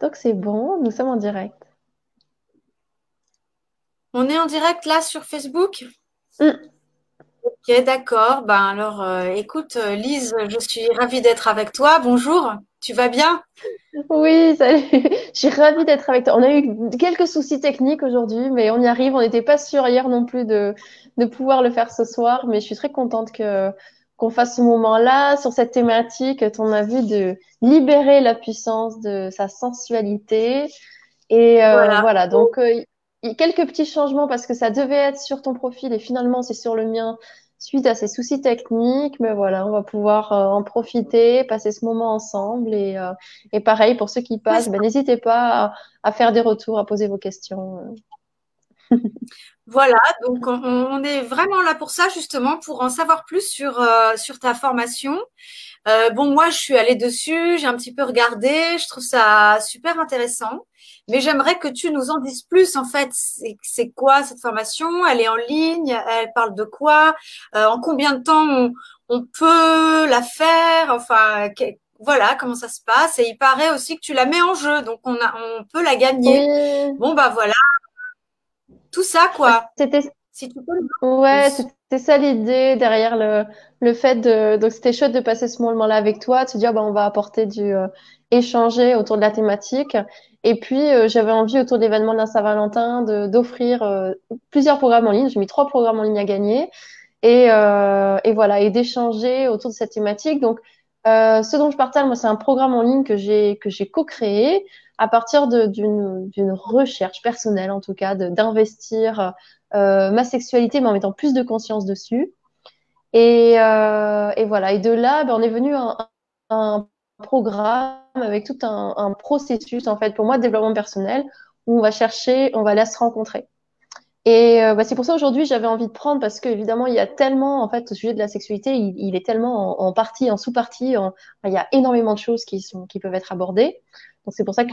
Donc c'est bon, nous sommes en direct. On est en direct là sur Facebook? Mm. Ok, d'accord. Ben alors, euh, écoute, euh, Lise, je suis ravie d'être avec toi. Bonjour, tu vas bien? Oui, salut. Je suis ravie d'être avec toi. On a eu quelques soucis techniques aujourd'hui, mais on y arrive. On n'était pas sûr hier non plus de, de pouvoir le faire ce soir, mais je suis très contente que qu'on fasse ce moment-là sur cette thématique, on a vu de libérer la puissance de sa sensualité. Et euh, voilà. donc euh, quelques petits changements parce que ça devait être sur ton profil et finalement c'est sur le mien suite à ces soucis techniques. Mais voilà, on va pouvoir euh, en profiter, passer ce moment ensemble. Et, et pareil, pour ceux qui passent, ben, n'hésitez pas à, à, faire des retours, à poser vos questions. Voilà, donc on, est vraiment là pour ça, justement, pour en savoir plus sur, euh, sur ta formation. Euh, bon, moi, je suis allée dessus, j'ai un petit peu regardé, je trouve ça super intéressant, mais j'aimerais que tu nous en dises plus, en fait. C'est quoi cette formation? Elle est en ligne? Elle parle de quoi? Euh, En combien de temps on, peut la faire? Enfin, voilà comment ça se passe? Et il paraît aussi que tu la mets en jeu, donc on, a, on peut la gagner. Bon, bah voilà, tout ça, quoi. C'était Ouais, c'était ça l'idée derrière le, le fait de. Donc, c'était chouette de passer ce moment-là avec toi, de se dire, bah, on va apporter du. Euh, échanger autour de la thématique. Et puis, euh, j'avais envie, autour de l'événement de la Saint-Valentin, d'offrir euh, plusieurs programmes en ligne. J'ai mis trois programmes en ligne à gagner. Et, et voilà, et d'échanger autour de cette thématique. Donc, ce dont je partage, moi, c'est un programme en ligne que j'ai que j'ai co-créé à partir d'une recherche personnelle, en tout cas, d'investir euh, ma sexualité, mais en mettant plus de conscience dessus. Et, euh, voilà. Et de là, ben, on est venu un, un programme avec tout un, processus, en fait, pour moi, de développement personnel, où on va chercher, on va aller se rencontrer. Et euh, bah, c'est pour ça aujourd'hui j'avais envie de prendre parce qu'évidemment il y a tellement en fait au sujet de la sexualité il, est tellement en, en, partie en sous-partie il y a énormément de choses qui sont qui peuvent être abordées c'est pour ça que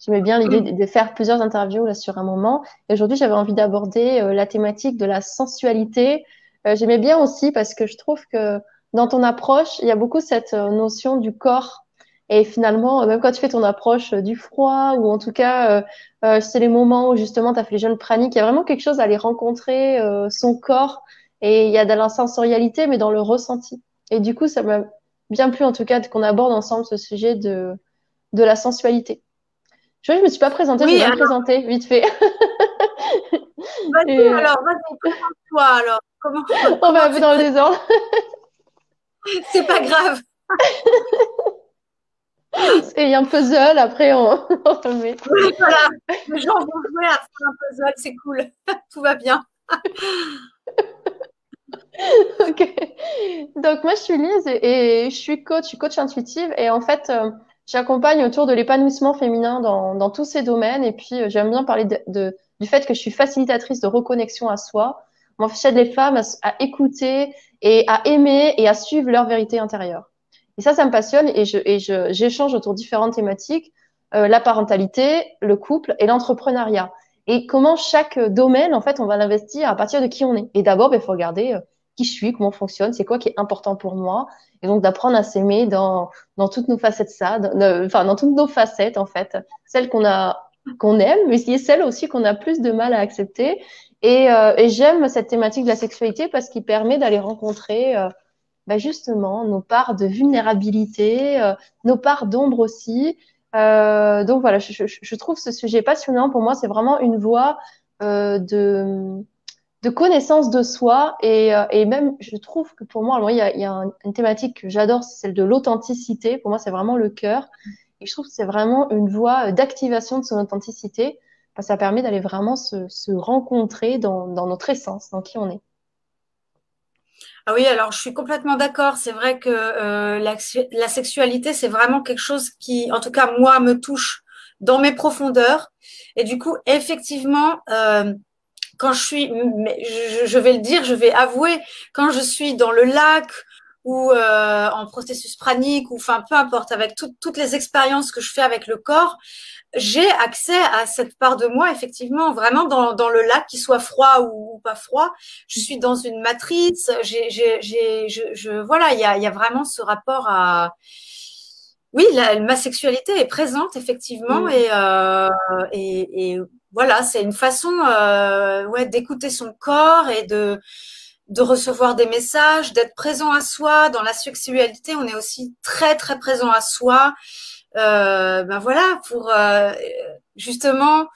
j'aimais bien l'idée de, faire plusieurs interviews là sur un moment. Et aujourd'hui, j'avais envie d'aborder euh, la thématique de la sensualité. Euh, j'aimais bien aussi parce que je trouve que dans ton approche, il y a beaucoup cette euh, notion du corps. Et finalement, même quand tu fais ton approche du froid, ou en tout cas, c'est les moments où justement tu as fait les jeunes praniques, il y a vraiment quelque chose à aller rencontrer son corps. Et il y a de la sensorialité, mais dans le ressenti. Et du coup, ça m'a bien plu en tout cas qu'on aborde ensemble ce sujet de, de la sensualité. Je vois, je me suis pas présentée, je vais me présenter vite fait. vas-y, alors, vas-y, présente-toi alors. Comment, On va un peu dans le désordre. C'est pas grave. C'est un puzzle, après on, on remet. Oui, voilà. Les gens vont jouer à faire un puzzle, c'est cool. Tout va bien. ok. Donc moi je suis Lise et, je suis coach, je suis coach intuitive et en fait euh, J'accompagne autour de l'épanouissement féminin dans, dans, tous ces domaines. Et puis, euh, j'aime bien parler de, de, du fait que je suis facilitatrice de reconnexion à soi. Moi, j'aide les femmes à, écouter et à aimer et à suivre leur vérité intérieure. Et ça, ça me passionne et je, et je, j'échange autour différentes thématiques, euh, la parentalité, le couple et l'entrepreneuriat. Et comment chaque domaine, en fait, on va l'investir à partir de qui on est. Et d'abord, il ben, faut regarder euh, qui je suis, comment on fonctionne, c'est quoi qui est important pour moi. Et donc d'apprendre à s'aimer dans, dans toutes nos facettes, ça, enfin dans toutes nos facettes en fait, celles qu'on a qu'on aime, mais qui est celles aussi qu'on a plus de mal à accepter. Et, euh, et j'aime cette thématique de la sexualité parce qu'il permet d'aller rencontrer euh, bah justement nos parts de vulnérabilité, euh, nos parts d'ombre aussi. Donc voilà, je, trouve ce sujet passionnant. Pour moi, c'est vraiment une voie de de connaissance de soi et, euh, et même je trouve que pour moi, il y a, il y a une thématique que j'adore, c'est celle de l'authenticité. Pour moi, c'est vraiment le cœur et je trouve que c'est vraiment une voie d'activation de son authenticité. Parce ça permet d'aller vraiment se, se rencontrer dans, dans notre essence, dans qui on est. Ah oui, alors je suis complètement d'accord. C'est vrai que euh, la, la, sexualité, c'est vraiment quelque chose qui, en tout cas, moi, me touche dans mes profondeurs. Et du coup, effectivement, euh, quand je suis, je, vais le dire, je vais avouer, quand je suis dans le lac ou euh, en processus pranique ou enfin peu importe, avec toutes les expériences que je fais avec le corps, j'ai accès à cette part de moi, effectivement, vraiment dans, dans le lac, qu'il soit froid ou, pas froid. Je suis dans une matrice. J'ai, j'ai, j'ai, je, je, voilà, il y a, y a vraiment ce rapport à oui, ma sexualité est présente effectivement mm. et, euh, et, et, voilà, c'est une façon euh, ouais, d'écouter son corps et de, de recevoir des messages, d'être présent à soi. Dans la sexualité, on est aussi très très présent à soi. Euh, ben voilà, pour euh, justement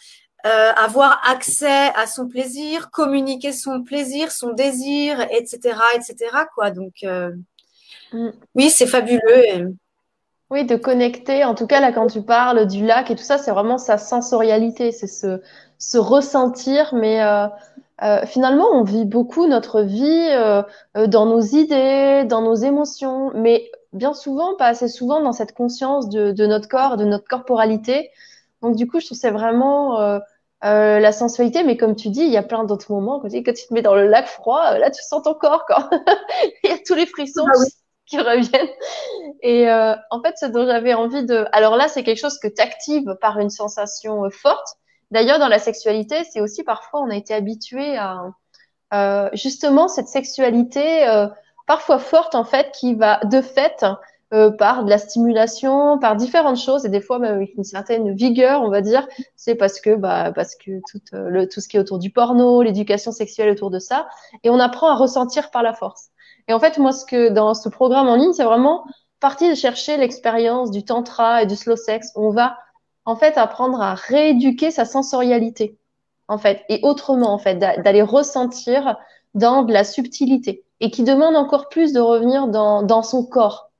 euh, avoir accès à son plaisir, communiquer son plaisir, son désir, etc., etc. Quoi. Donc euh, mm. oui, c'est fabuleux. Oui, de connecter. En tout cas, là, quand tu parles du lac et tout ça, c'est vraiment sa sensorialité, c'est ce, se ressentir. Mais euh, euh, finalement, on vit beaucoup notre vie euh, euh, dans nos idées, dans nos émotions, mais bien souvent, pas assez souvent, dans cette conscience de, de notre corps, de notre corporalité. Donc, du coup, je trouve c'est vraiment euh, euh, la sensualité. Mais comme tu dis, il y a plein d'autres moments. Quand tu, quand tu te mets dans le lac froid, là, tu sens ton corps, quoi. il y a tous les frissons. Ah oui qui reviennent. Et euh, en fait, ce dont j'avais envie de... Alors là, c'est quelque chose que tu actives par une sensation euh, forte. D'ailleurs, dans la sexualité, c'est aussi parfois, on a été habitué à euh, justement cette sexualité euh, parfois forte, en fait, qui va de fait euh, par de la stimulation, par différentes choses, et des fois même avec une certaine vigueur, on va dire. C'est parce que, bah, parce que tout, euh, le, tout ce qui est autour du porno, l'éducation sexuelle autour de ça, et on apprend à ressentir par la force. Et en fait, moi, ce que dans ce programme en ligne, c'est vraiment partie de chercher l'expérience du tantra et du slow sex. On va en fait apprendre à rééduquer sa sensorialité, en fait, et autrement, en fait, d'aller ressentir dans de la subtilité et qui demande encore plus de revenir dans, dans son corps.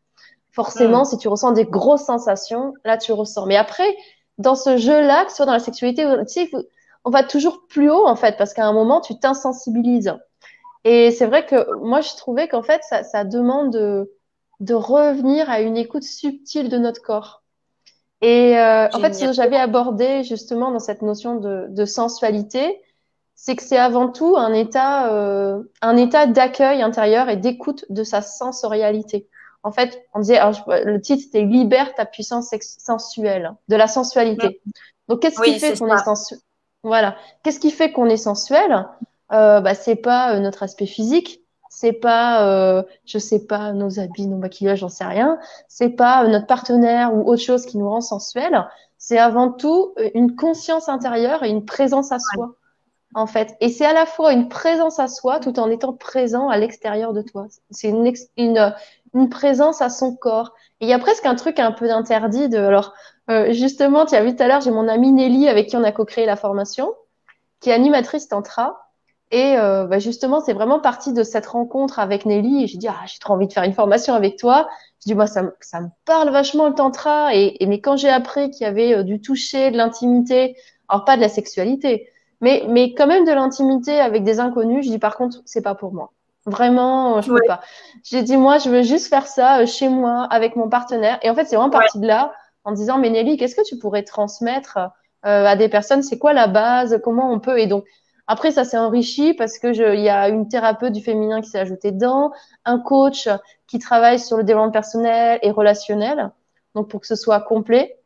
Forcément, hmm. si tu ressens des grosses sensations, là, tu ressens. Mais après, dans ce jeu-là, que ce soit dans la sexualité, tu sais, on va toujours plus haut, en fait, parce qu'à un moment, tu t'insensibilises. Et c'est vrai que moi, je trouvais qu'en fait, ça, ça demande de, de, revenir à une écoute subtile de notre corps. Et euh, en fait, ce que j'avais abordé justement dans cette notion de, de sensualité, c'est que c'est avant tout un état, euh, un état d'accueil intérieur et d'écoute de sa sensorialité. En fait, on disait, alors, le titre c'était libère ta puissance sensuelle, de la sensualité. Donc, qu'est-ce qui fait qu'on est sensuel Voilà. Qu'est-ce qui fait qu'on est sensuel? Euh, bah, c'est pas euh, notre aspect physique, c'est pas, euh, je sais pas, nos habits, nos maquillages, j'en sais rien, c'est pas euh, notre partenaire ou autre chose qui nous rend sensuel. C'est avant tout une conscience intérieure et une présence à soi, en fait. Et c'est à la fois une présence à soi tout en étant présent à l'extérieur de toi. C'est une, une, une présence à son corps. Et il y a presque un truc un peu d'interdit de, alors, euh, justement, tu as vu tout à l'heure, j'ai mon amie Nelly avec qui on a co-créé la formation, qui est animatrice tantra. Et euh, bah justement, c'est vraiment parti de cette rencontre avec Nelly. Et j'ai dit, ah, j'ai trop envie de faire une formation avec toi. Je dis, moi, ça, ça me parle vachement le tantra. Et, et mais quand j'ai appris qu'il y avait euh, du toucher, de l'intimité, alors pas de la sexualité, mais, mais quand même de l'intimité avec des inconnus, je dis, par contre, c'est pas pour moi. Vraiment, je peux pas. J'ai dit, moi, je veux juste faire ça euh, chez moi, avec mon partenaire. Et en fait, c'est vraiment parti de là, en disant, mais Nelly, qu'est-ce que tu pourrais transmettre euh, à des personnes? C'est quoi la base? Comment on peut? Et donc, après, ça s'est enrichi parce que il y a une thérapeute du féminin qui s'est ajoutée dedans, un coach qui travaille sur le développement personnel et relationnel, donc pour que ce soit complet.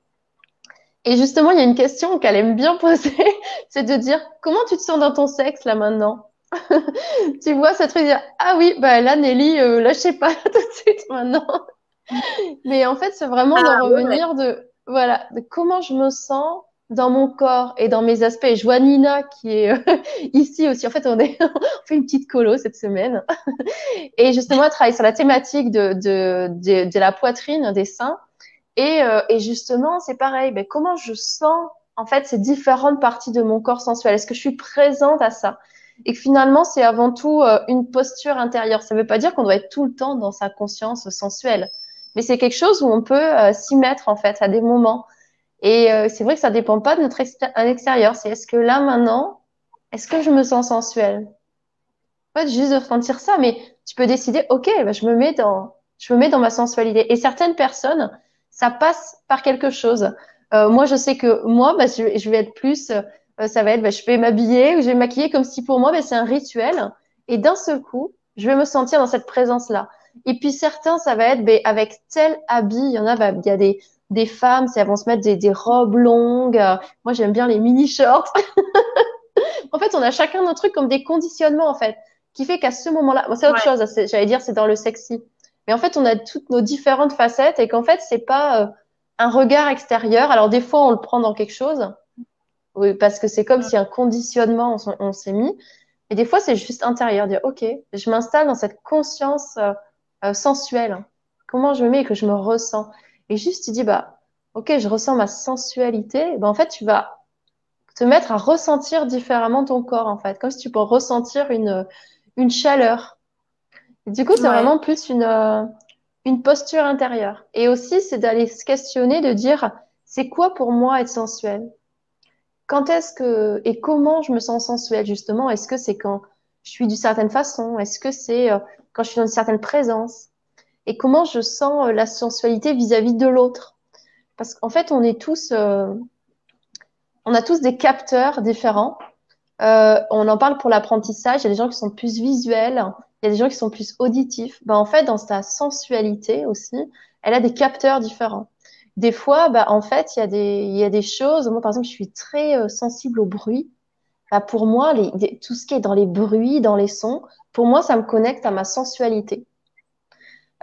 Et justement, il y a une question qu'elle aime bien poser, c'est de dire comment tu te sens dans ton sexe là maintenant? Tu vois, te fait dire ah oui, bah là Nelly, euh, là je sais pas tout de suite maintenant. Mais en fait, c'est vraiment de ah, revenir de voilà, de comment je me sens dans mon corps et dans mes aspects. Je vois Nina qui est euh, ici aussi. En fait, on, est, on fait une petite colo cette semaine. et justement, elle travaille sur la thématique de, de, de, de la poitrine, des seins. Et, euh, et justement, c'est pareil. Ben, comment je sens en fait ces différentes parties de mon corps sensuel? Est-ce que je suis présente à ça? Et que finalement, c'est avant tout euh, une posture intérieure. Ça ne veut pas dire qu'on doit être tout le temps dans sa conscience sensuelle. Mais c'est quelque chose où on peut s'y mettre en fait à des moments. Et euh, c'est vrai que ça dépend pas de notre extérieur. C'est est-ce que là maintenant, est-ce que je me sens sensuelle? En fait, juste de ressentir ça, mais tu peux décider, ok, bah, je me mets dans, je me mets dans ma sensualité. Et certaines personnes, ça passe par quelque chose. Euh, moi, je sais que moi, bah, je, je, vais être plus, euh, ça va être, bah, je vais m'habiller ou je vais me maquiller comme si pour moi, bah, c'est un rituel. Et d'un seul coup, je vais me sentir dans cette présence-là. Et puis certains, ça va être, bah, avec tel habit, il y en a, bah, il y a des, des femmes, c'est elles vont se mettre des, des robes longues. Moi, j'aime bien les mini shorts. en fait, on a chacun nos trucs comme des conditionnements en fait, qui fait qu'à ce moment-là, c'est autre chose. J'allais dire, c'est dans le sexy. Mais en fait, on a toutes nos différentes facettes et qu'en fait, c'est pas, euh, un regard extérieur. Alors des fois, on le prend dans quelque chose, oui, parce que c'est comme si un conditionnement on, s'est mis. Et des fois, c'est juste intérieur, dire ok, je m'installe dans cette conscience euh, euh, sensuelle. Comment je me mets et que je me ressens. Et juste, tu dis bah ok, je ressens ma sensualité. Ben, en fait, tu vas te mettre à ressentir différemment ton corps en fait, comme si tu peux ressentir une une chaleur. du coup, c'est vraiment plus une euh, une posture intérieure. Et aussi, c'est d'aller se questionner, de dire, c'est quoi pour moi être sensuel Quand est-ce que et comment je me sens sensuelle justement? Est-ce que c'est quand je suis d'une certaine façon? Est-ce que c'est euh, quand je suis dans une certaine présence? Et comment je sens euh, la sensualité vis-à-vis de l'autre? Parce qu'en fait, on est tous, euh, on a tous des capteurs différents. on en parle pour l'apprentissage. Il y a des gens qui sont plus visuels, il y a des gens qui sont plus auditifs. Ben, en fait, dans sa sensualité aussi, elle a des capteurs différents. Des fois, bah, en fait, il y, a des, choses. Moi, par exemple, je suis très euh, sensible au bruit. Bah, pour moi, tout ce qui est dans les bruits, dans les sons, pour moi, ça me connecte à ma sensualité.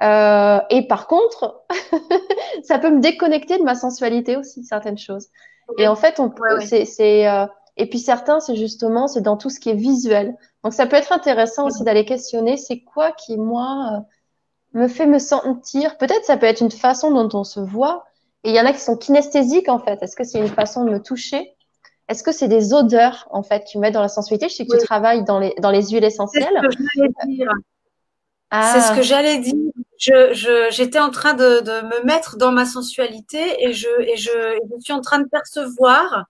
Euh, et par contre, ça peut me déconnecter de ma sensualité aussi, certaines choses. Et en fait, on, c'est, euh, et puis certains, c'est justement, c'est dans tout ce qui est visuel. Donc ça peut être intéressant aussi d'aller questionner, c'est quoi qui moi euh, me fait me sentir? Peut-être ça peut être une façon dont on se voit. Et il y en a qui sont kinesthésiques en fait. Est-ce que c'est une façon de me toucher? Est-ce que c'est des odeurs en fait qui me mettent dans la sensualité? Je sais que tu travailles dans les dans les huiles essentielles. C'est ce que j'allais dire. Ah. C'est ce que j'allais dire. Je, j'étais en train de, de, me mettre dans ma sensualité et je, et je, je suis en train de percevoir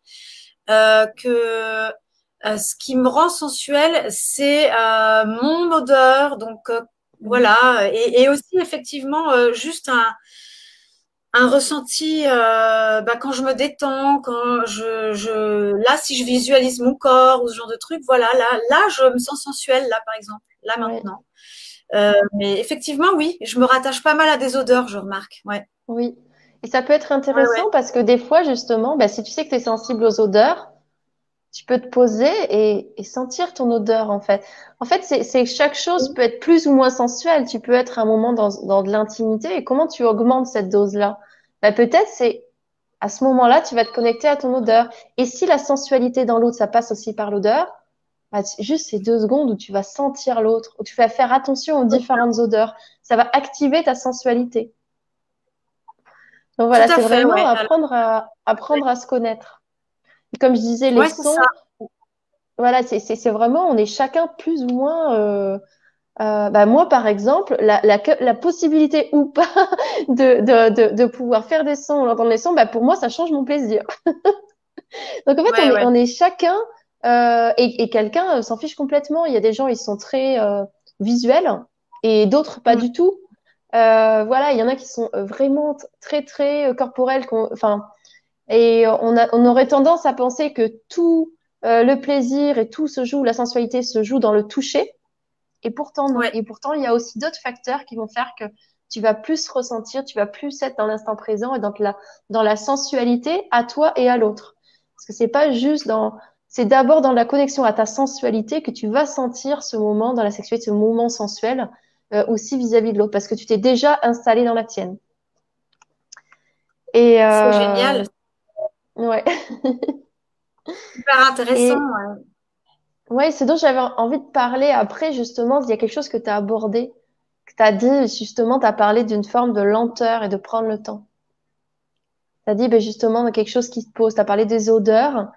euh, que euh, ce qui me rend sensuelle, c'est euh, mon odeur. Donc voilà, et, et, aussi effectivement juste un, un ressenti bah, quand je me détends, quand je, je là si je visualise mon corps ou ce genre de truc, voilà, là là je me sens sensuelle là par exemple, là maintenant. Euh, mais effectivement, oui, je me rattache pas mal à des odeurs, je remarque. Ouais. Oui. Et ça peut être intéressant parce que des fois, justement, bah, si tu sais que tu es sensible aux odeurs, tu peux te poser et, et sentir ton odeur, en fait. En fait, c'est chaque chose peut être plus ou moins sensuelle. Tu peux être un moment dans, dans de l'intimité et comment tu augmentes cette dose-là? Bah, Peut-être c'est à ce moment-là, tu vas te connecter à ton odeur. Et si la sensualité dans l'autre, ça passe aussi par l'odeur, bah, juste ces deux secondes où tu vas sentir l'autre, où tu vas faire attention aux différentes odeurs, ça va activer ta sensualité. Donc voilà, c'est vraiment apprendre à apprendre à se connaître. comme je disais, les sons. Voilà, c'est vraiment, on est chacun plus ou moins. Euh, euh, bah moi, par exemple, la, la, la possibilité ou pas de, de, de, de, pouvoir faire des sons, entendre les sons, bah pour moi, ça change mon plaisir. Donc en fait, on, Est, on, est, chacun euh, et, et quelqu'un s'en fiche complètement. Il y a des gens, ils sont très euh, visuels et d'autres pas mm. du tout. Euh, voilà, il y en a qui sont euh, vraiment très très euh, corporels. Enfin, et on, a, on aurait tendance à penser que tout le plaisir et tout se joue, la sensualité se joue dans le toucher. Et pourtant, non. Et pourtant, il y a aussi d'autres facteurs qui vont faire que tu vas plus ressentir, tu vas plus être dans l'instant présent et dans la, dans la sensualité à toi et à l'autre. Parce que c'est pas juste dans, c'est d'abord dans la connexion à ta sensualité que tu vas sentir ce moment dans la sexualité, ce moment sensuel euh, aussi vis-à-vis de l'autre, parce que tu t'es déjà installé dans la tienne. Et euh, c'est génial. Ouais. Super intéressant. Ouais, c'est dont j'avais envie de parler après, justement, il y a quelque chose que tu as abordé, que tu as dit, justement, tu as parlé d'une forme de lenteur et de prendre le temps. Tu as dit, ben, justement, quelque chose qui se pose. Tu as parlé des odeurs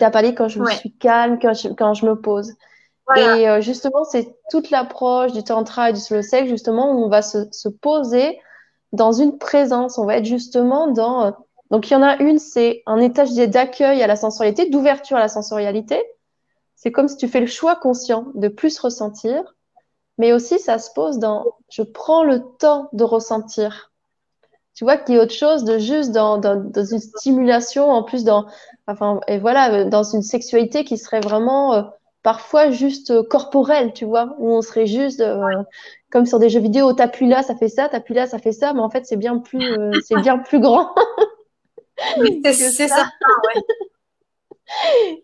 as parlé quand je me suis calme, quand je, quand je me pose. Et euh, justement, c'est toute l'approche du tantra et du slow sex, justement, où on va se, se, poser dans une présence. On va être justement dans. Euh, donc, il y en a une, c'est un état, d'accueil à la sensorialité, d'ouverture à la sensorialité. C'est comme si tu fais le choix conscient de plus ressentir. Mais aussi, ça se pose dans je prends le temps de ressentir. Tu vois qu'il y a autre chose de juste dans, dans, dans une stimulation, en plus dans, enfin, et voilà, dans une sexualité qui serait vraiment euh, parfois juste euh, corporelle, tu vois, où on serait juste euh, comme sur des jeux vidéo, t'appuies là, ça fait ça, t'appuies là, ça fait ça, mais en fait c'est bien plus, euh, c'est bien plus grand. c'est ça. ça ouais.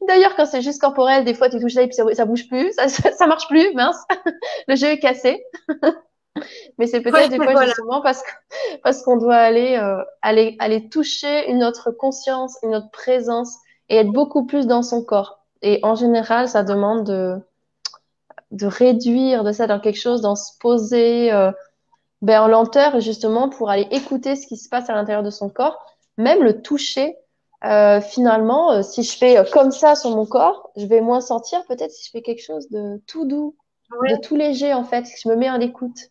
D'ailleurs, quand c'est juste corporel, des fois tu touches là et puis ça, ça bouge plus, ça, ça, marche plus, mince, le jeu est cassé. Mais c'est peut-être des fois justement parce que parce qu'on doit aller, euh, aller aller toucher une autre conscience, une autre présence et être beaucoup plus dans son corps. Et en général, ça demande de de réduire de ça dans quelque chose, d'en se poser euh, ben, en lenteur justement pour aller écouter ce qui se passe à l'intérieur de son corps, même le toucher. Euh, finalement, euh, si je fais comme ça sur mon corps, je vais moins sentir. Peut-être si je fais quelque chose de tout doux, de tout léger en fait, si je me mets à l'écoute.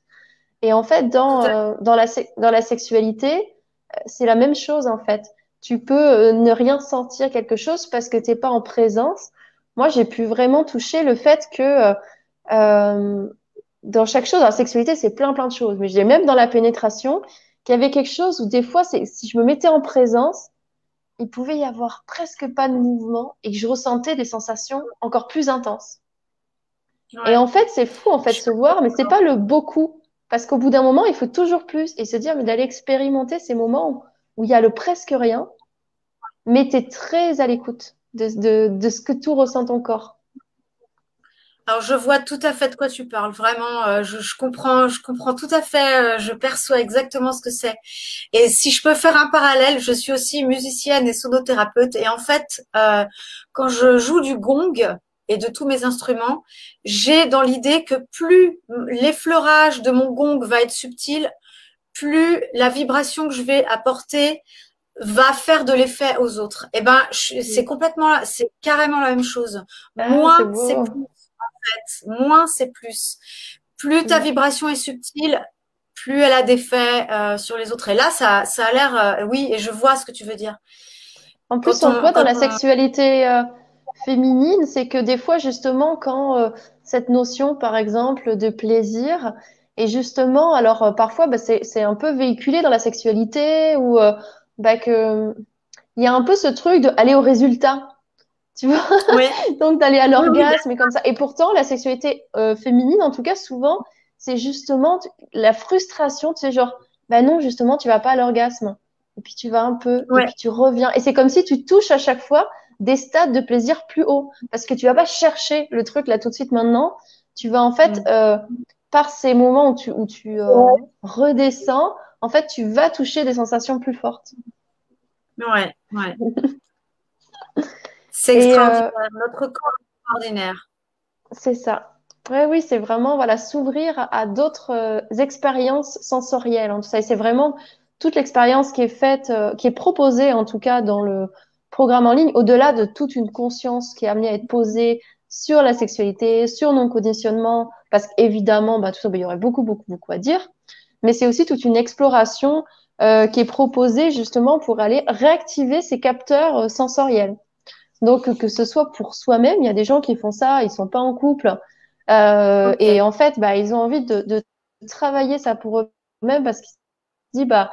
Et en fait, dans, euh, dans, la, dans la sexualité, euh, c'est la même chose en fait. Tu peux euh, ne rien sentir quelque chose parce que t'es pas en présence. Moi, j'ai pu vraiment toucher le fait que euh, dans chaque chose, la sexualité, c'est plein plein de choses. Mais j'ai même dans la pénétration qu'il y avait quelque chose où des fois, si je me mettais en présence, il pouvait y avoir presque pas de mouvement et que je ressentais des sensations encore plus intenses. Et en fait, c'est fou en fait se voir, mais c'est pas le beaucoup. Parce qu'au bout d'un moment, il faut toujours plus et se dire, mais d'aller expérimenter ces moments où, il y a le presque rien, mais tu es très à l'écoute de, ce que tout ressent ton corps. Alors je vois tout à fait de quoi tu parles, vraiment, euh, je, je, comprends, je comprends tout à fait, euh, je perçois exactement ce que c'est. Et si je peux faire un parallèle, je suis aussi musicienne et sonothérapeute, et en fait, euh, quand je joue du gong, et de tous mes instruments, j'ai dans l'idée que plus l'effleurage de mon gong va être subtil, plus la vibration que je vais apporter va faire de l'effet aux autres. Et eh ben, c'est complètement, c'est carrément la même chose. Ah, moins c'est plus, en fait. Moins c'est plus. Plus ta vibration est subtile, plus elle a d'effet euh, sur les autres. Et là, ça, ça a l'air, euh, oui, et je vois ce que tu veux dire. En plus, on, voit dans la sexualité. Euh, féminine, c'est que des fois, justement, quand euh, cette notion, par exemple, de plaisir, et justement, alors euh, parfois, bah, c'est un peu véhiculé dans la sexualité ou euh, bah, que il y a un peu ce truc de aller au résultat, tu vois, oui. donc d'aller à l'orgasme et comme ça. Et pourtant, la sexualité féminine, en tout cas, souvent, c'est justement la frustration, tu sais, genre, bah non, justement, tu vas pas à l'orgasme. Et puis tu vas un peu, et puis tu reviens. Et c'est comme si tu touches à chaque fois des stades de plaisir plus hauts. Parce que tu vas pas chercher le truc là tout de suite maintenant. Tu vas en fait, mm. euh, par ces moments où tu, où tu euh, redescends, en fait, tu vas toucher des sensations plus fortes. Ouais, ouais. c'est extraordinaire. Euh, Notre corps est extraordinaire. C'est ça. Ouais, oui, c'est vraiment voilà s'ouvrir à d'autres expériences sensorielles. En tout ça, c'est vraiment toute l'expérience qui est faite, qui est proposée en tout cas dans le programme en ligne, au-delà de toute une conscience qui est amenée à être posée sur la sexualité, sur non conditionnement, parce qu'évidemment, bah, tout ça, bah, il y aurait beaucoup, beaucoup, beaucoup à dire. Mais c'est aussi toute une exploration euh, qui est proposée justement pour aller réactiver ces capteurs euh, sensoriels. Donc que ce soit pour soi-même, il y a des gens qui font ça, ils sont pas en couple, euh, et en fait, bah, ils ont envie de, de travailler ça pour eux-mêmes parce qu'ils se disent, bah,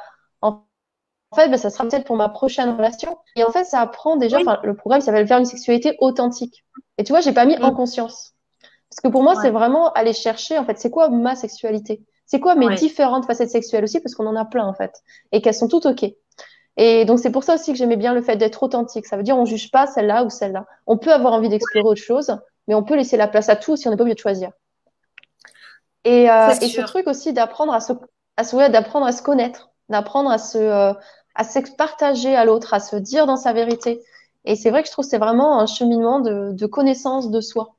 fait, ben, ça sera peut-être pour ma prochaine relation. Et en fait, ça apprend déjà, enfin, le programme s'appelle faire une sexualité authentique. Et tu vois, j'ai pas mis en mm. conscience. Parce que pour moi, c'est vraiment aller chercher, en fait, c'est quoi ma sexualité? C'est quoi mes différentes facettes sexuelles aussi? Parce qu'on en a plein, en fait. Et qu'elles sont toutes OK. Et donc, c'est pour ça aussi que j'aimais bien le fait d'être authentique. Ça veut dire, on juge pas celle-là ou celle-là. On peut avoir envie d'explorer autre chose, mais on peut laisser la place à tout si on n'est pas obligé de choisir. Et, euh, et ce truc aussi d'apprendre à se, à se, d'apprendre à se connaître, d'apprendre à se, euh, à se partager à l'autre, à se dire dans sa vérité. Et c'est vrai que je trouve que c'est vraiment un cheminement de, de, connaissance de soi.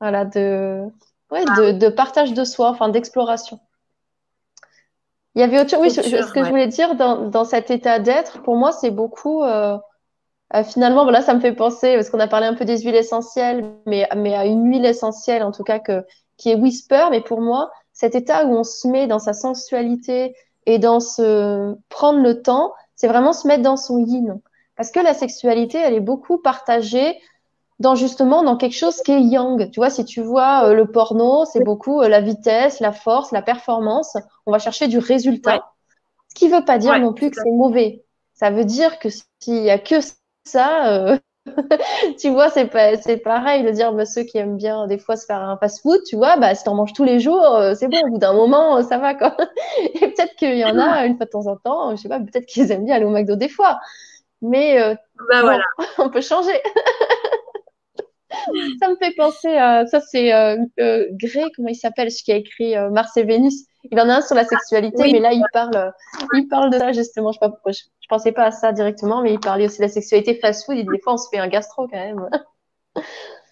Voilà, de, ouais, de, de, partage de soi, enfin d'exploration. Il y avait autre chose, oui, ce que je voulais dire dans, dans cet état d'être, pour moi, c'est beaucoup, euh, euh, finalement, voilà, ça me fait penser, parce qu'on a parlé un peu des huiles essentielles, mais, mais à une huile essentielle, en tout cas, que, qui est Whisper, mais pour moi, cet état où on se met dans sa sensualité, et dans ce prendre le temps, c'est vraiment se mettre dans son yin. Parce que la sexualité, elle est beaucoup partagée dans justement dans quelque chose qui est yang. Tu vois, si tu vois euh, le porno, c'est beaucoup euh, la vitesse, la force, la performance. On va chercher du résultat. Ce qui veut pas dire non plus que c'est mauvais. Ça veut dire que s'il y a que ça, euh, tu vois, c'est pas, c'est pareil de dire, bah, ceux qui aiment bien des fois se faire un fast-food, tu vois, bah, si t'en manges tous les jours, euh, c'est bon, au bout d'un moment, ça va, quoi. Et peut-être qu'il y en a une fois de temps en temps, je sais pas, peut-être qu'ils aiment bien aller au McDo des fois. Mais, euh, bah, voilà. on peut changer. ça me fait penser à ça, c'est euh, euh, Gray, comment il s'appelle, ce qui a écrit euh, Mars et Vénus. Il en a un sur la sexualité, mais là il parle, il parle de ça justement. Je sais pas pourquoi, je, pensais pas à ça directement, mais il parlait aussi de la sexualité fast-food. Et des fois, on se fait un gastro quand même.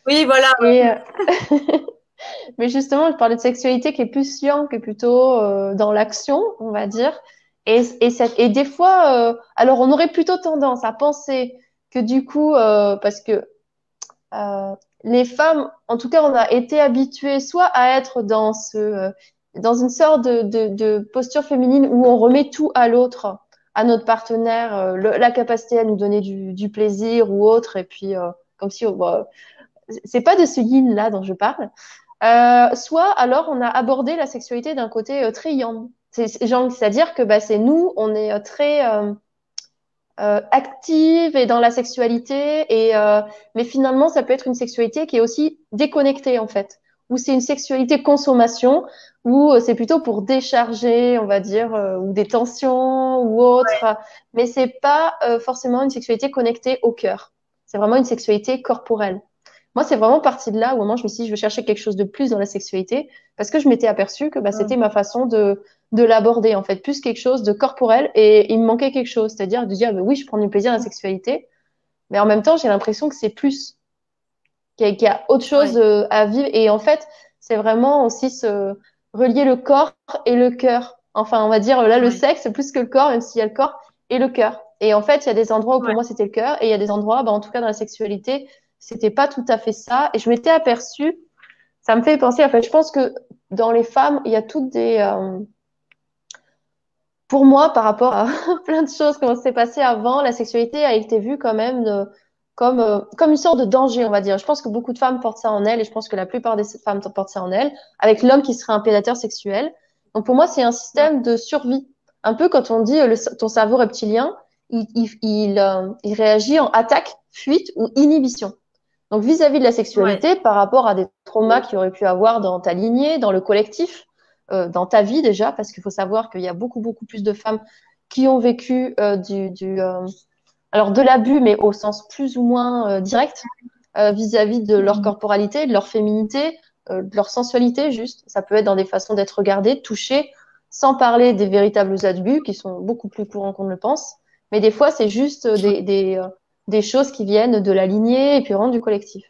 Oui, voilà. mais justement, je parlais de sexualité qui est plus young, que plutôt dans l'action, on va dire. Et, et, cette, et des fois, alors on aurait plutôt tendance à penser que du coup, parce que euh, les femmes, en tout cas, on a été habituées soit à être dans ce, euh, dans une sorte de, de, de, posture féminine où on remet tout à l'autre, à notre partenaire, euh, la capacité à nous donner du, du, plaisir ou autre, et puis comme si, bah, c'est pas de ce yin là dont je parle. soit alors on a abordé la sexualité d'un côté très yang, c'est-à-dire que bah, c'est nous, on est très euh, active et dans la sexualité. Et euh, mais finalement ça peut être une sexualité qui est aussi déconnectée en fait ou c'est une sexualité consommation ou euh, c'est plutôt pour décharger on va dire ou des tensions ou autre mais c'est pas forcément une sexualité connectée au cœur. C'est vraiment une sexualité corporelle. Moi, c'est vraiment parti de là où moment je me suis dit, je veux chercher quelque chose de plus dans la sexualité parce que je m'étais aperçue que bah, c'était ma façon de, de l'aborder, en fait, plus quelque chose de corporel et il me manquait quelque chose, c'est-à-dire de dire, bah, oui, je prends du plaisir à la sexualité, mais en même temps, j'ai l'impression que c'est plus, qu'il y, a autre chose euh, à vivre et en fait, c'est vraiment aussi se relier le corps et le cœur. Enfin, on va dire, là, le sexe, plus que le corps, même s'il y a le corps et le cœur. Et en fait, il y a des endroits où pour moi c'était le cœur et il y a des endroits, bah, en tout cas dans la sexualité, c'était pas tout à fait ça. Et je m'étais aperçue, ça me fait penser, en fait, je pense que dans les femmes, il y a toutes des. Euh, pour moi, par rapport à plein de choses, comment s'est passé avant, la sexualité a été vue quand même de, comme, euh, comme une sorte de danger, on va dire. Je pense que beaucoup de femmes portent ça en elles et je pense que la plupart des femmes portent ça en elles, avec l'homme qui serait un prédateur sexuel. Donc pour moi, c'est un système de survie. Un peu quand on dit euh, le, ton cerveau reptilien, il, il, il, il réagit en attaque, fuite ou inhibition. Donc vis-à-vis de la sexualité, par rapport à des traumas qu'il aurait pu avoir dans ta lignée, dans le collectif, euh, dans ta vie déjà, parce qu'il faut savoir qu'il y a beaucoup beaucoup plus de femmes qui ont vécu euh, du, du euh, alors de l'abus, mais au sens plus ou moins euh, direct euh, vis-à-vis de leur mmh. corporalité, de leur féminité, de leur sensualité juste. Ça peut être dans des façons d'être regardé, touché, sans parler des véritables abus qui sont beaucoup plus courants qu'on ne le pense. Mais des fois, c'est juste des, des des choses qui viennent de la lignée et puis vraiment du collectif.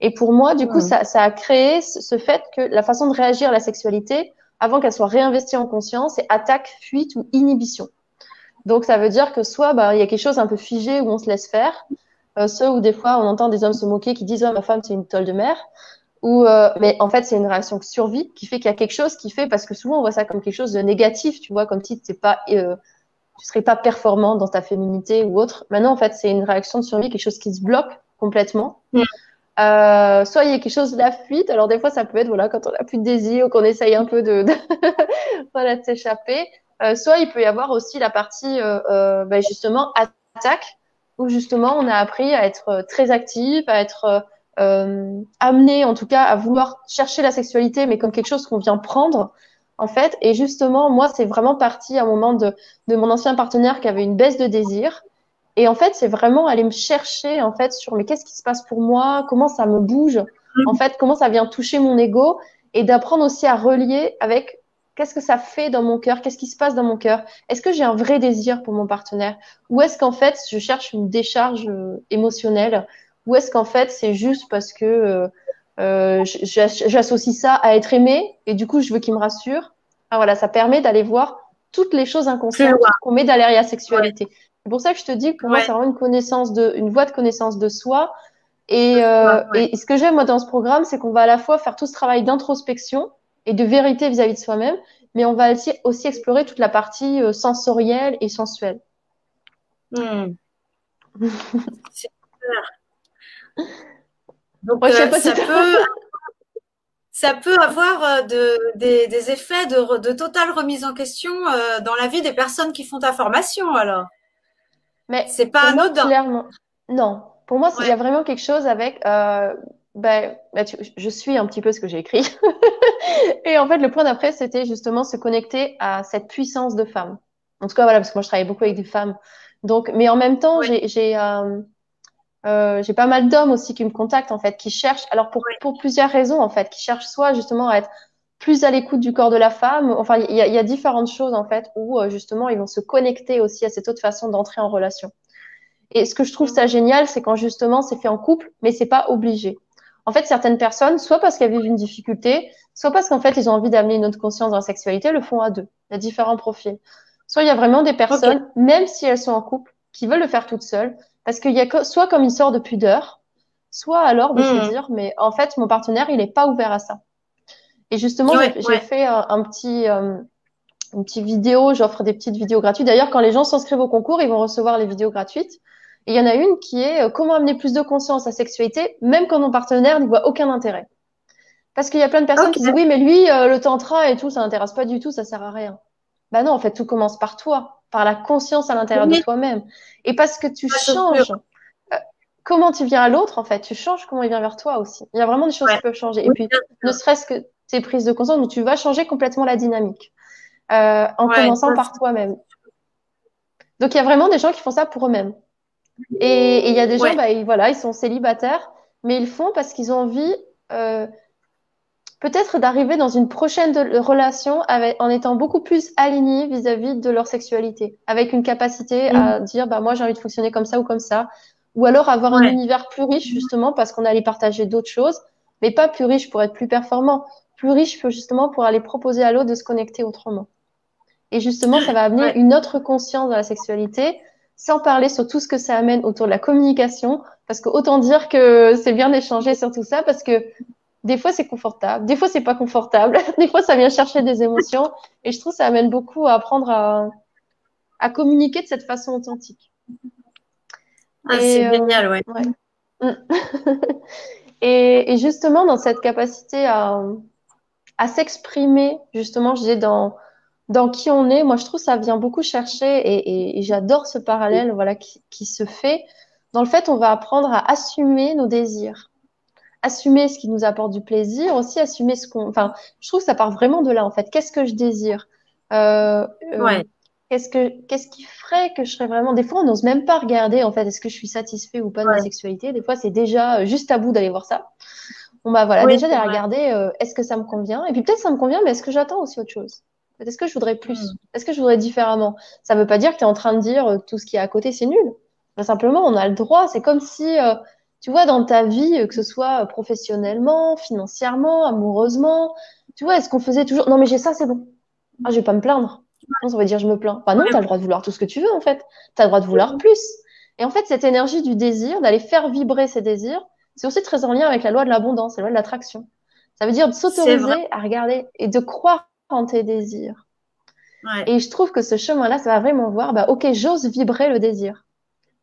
Et pour moi, du coup, ça, ça, a créé ce fait que la façon de réagir à la sexualité, avant qu'elle soit réinvestie en conscience, c'est attaque, fuite ou inhibition. Donc, ça veut dire que soit bah, il y a quelque chose un peu figé où on se laisse faire, euh, ceux où des fois on entend des hommes se moquer qui disent oh, ma femme c'est une tolle de mer, ou euh, mais en fait c'est une réaction de survie qui fait qu'il y a quelque chose qui fait parce que souvent on voit ça comme quelque chose de négatif, tu vois, comme si c'est pas euh, tu serais pas performant dans ta féminité ou autre. Maintenant, en fait, c'est une réaction de survie, quelque chose qui se bloque complètement. Mm. Euh, soit il y a quelque chose de la fuite. Alors des fois, ça peut être voilà quand on a plus de désir ou qu'on essaye un peu de, de voilà de s'échapper. Euh, soit il peut y avoir aussi la partie euh, euh ben justement attaque où justement on a appris à être très actif, à être euh, amené en tout cas à vouloir chercher la sexualité, mais comme quelque chose qu'on vient prendre en fait. Et justement, moi, c'est vraiment parti à un moment de, de mon ancien partenaire qui avait une baisse de désir. Et en fait, c'est vraiment aller me chercher, en fait, sur mais qu'est-ce qui se passe pour moi, comment ça me bouge, mm. en fait, comment ça vient toucher mon ego, et d'apprendre aussi à relier avec qu'est-ce que ça fait dans mon cœur, qu'est-ce qui se passe dans mon cœur, est-ce que j'ai un vrai désir pour mon partenaire, ou est-ce qu'en fait, je cherche une décharge euh, émotionnelle, ou est-ce qu'en fait, c'est juste parce que euh, euh, j'associe ça à être aimé et du coup je veux qu'il me rassure? Ah, voilà, ça permet d'aller voir toutes les choses inconscientes qu'on met derrière la sexualité. C'est pour ça que je te dis que pour moi c'est vraiment une connaissance de, une voie de connaissance de soi. Et, euh, et ce que j'aime moi dans ce programme, c'est qu'on va à la fois faire tout ce travail d'introspection et de vérité vis-à-vis de soi-même, mais on va aussi, aussi explorer toute la partie euh, sensorielle et sensuelle. Hmm. c'est super. Donc, euh, ça, peut, ça peut avoir euh, de, des, des, effets de, de, totale remise en question dans la vie des personnes qui font ta formation, alors. Mais c'est pas anodin. Clairement, non. Pour moi, il y a vraiment quelque chose avec. Euh, ben, ben je suis un petit peu ce que j'ai écrit. et en fait, le point d'après, c'était justement se connecter à cette puissance de femme. En tout cas, voilà, parce que moi, je travaille beaucoup avec des femmes. Donc, mais en même temps, j'ai, Euh, j'ai pas mal d'hommes aussi qui me contactent en fait, qui cherchent. Alors pour, pour plusieurs raisons en fait, qui cherchent soit justement à être plus à l'écoute du corps de la femme. Enfin, il y a, y a, différentes choses en fait où euh, justement ils vont se connecter aussi à cette autre façon d'entrer en relation. Et ce que je trouve ça génial, c'est quand justement c'est fait en couple, mais c'est pas obligé. En fait, certaines personnes, soit parce qu'elles vivent une difficulté, soit parce qu'en fait ils ont envie d'amener une autre conscience dans la sexualité, le font à deux. Il y a différents profils. Soit il y a vraiment des personnes, même si elles sont en couple, qui veulent le faire toutes seules, parce qu'il y a soit comme une sorte de pudeur, soit alors de se mmh. dire, mais en fait, mon partenaire, il n'est pas ouvert à ça. Et justement, j'ai fait un, petit, euh, une petite vidéo, j'offre des petites vidéos gratuites. D'ailleurs, quand les gens s'inscrivent au concours, ils vont recevoir les vidéos gratuites. Et il y en a une qui est euh, comment amener plus de conscience à la sexualité, même quand mon partenaire n'y voit aucun intérêt. Parce qu'il y a plein de personnes qui disent oui, mais lui, euh, le tantra et tout, ça n'intéresse pas du tout, ça sert à rien. Bah non, en fait, tout commence par toi, par la conscience à l'intérieur de toi-même. Et parce que tu changes euh, comment tu viens à l'autre, en fait, tu changes comment il vient vers toi aussi. Il y a vraiment des choses qui peuvent changer. Et puis, ne serait-ce que tes prises de conscience, où tu vas changer complètement la dynamique. Euh, en commençant par toi-même. Donc il y a vraiment des gens qui font ça pour eux-mêmes. Et il y a des gens, bah, ils, voilà, ils sont célibataires, mais ils font parce qu'ils ont envie euh, peut-être d'arriver dans une prochaine relation avec, en étant beaucoup plus alignés vis-à-vis de leur sexualité, avec une capacité à mm. dire bah moi j'ai envie de fonctionner comme ça ou comme ça, ou alors avoir un univers plus riche justement parce qu'on allait partager d'autres choses, mais pas plus riche pour être plus performant, plus riche justement pour aller proposer à l'autre de se connecter autrement. Et justement, ça va amener une autre conscience dans la sexualité, sans parler sur tout ce que ça amène autour de la communication, parce que autant dire que c'est bien d'échanger sur tout ça, parce que des fois c'est confortable, des fois c'est pas confortable, des fois ça vient chercher des émotions et je trouve que ça amène beaucoup à apprendre à, à communiquer de cette façon authentique. Ah, c'est euh, génial, ouais. et, et, justement dans cette capacité à, à s'exprimer, justement, je disais dans dans qui on est, moi je trouve que ça vient beaucoup chercher et, et, j'adore ce parallèle voilà qui, qui se fait. Dans le fait, on va apprendre à assumer nos désirs assumer ce qui nous apporte du plaisir, aussi assumer ce qu'on. Enfin, je trouve que ça part vraiment de là en fait. Qu'est-ce que je désire? Euh, euh, Qu'est-ce que qu'est-ce qui ferait que je serais vraiment. Des fois, on n'ose même pas regarder en fait. Est-ce que je suis satisfait ou pas de ma sexualité? Des fois, c'est déjà euh, juste à bout d'aller voir ça. On va voilà déjà d'aller regarder. est-ce que ça me convient? Et puis peut-être ça me convient, mais est-ce que j'attends aussi autre chose? Est-ce que je voudrais plus hmm. Est-ce que je voudrais différemment? Ça veut pas dire que tu es en train de dire tout ce qui est à côté c'est nul. simplement, on a le droit. C'est comme si tu vois, dans ta vie, euh, que ce soit euh, professionnellement, financièrement, amoureusement, tu vois, est-ce qu'on faisait toujours, non, mais j'ai ça, c'est bon. Ah, je vais pas me plaindre. Non, ça veut dire je me plains? Bah non, tu as le droit de vouloir tout ce que tu veux, en fait. Tu as le droit de vouloir plus. Et en fait, cette énergie du désir, d'aller faire vibrer ces désirs, c'est aussi très en lien avec la loi de l'abondance, la loi de l'attraction. Ça veut dire de s'autoriser à regarder et de croire en tes désirs. Ouais. Et je trouve que ce chemin-là, ça va vraiment voir, bah, ok, j'ose vibrer le désir.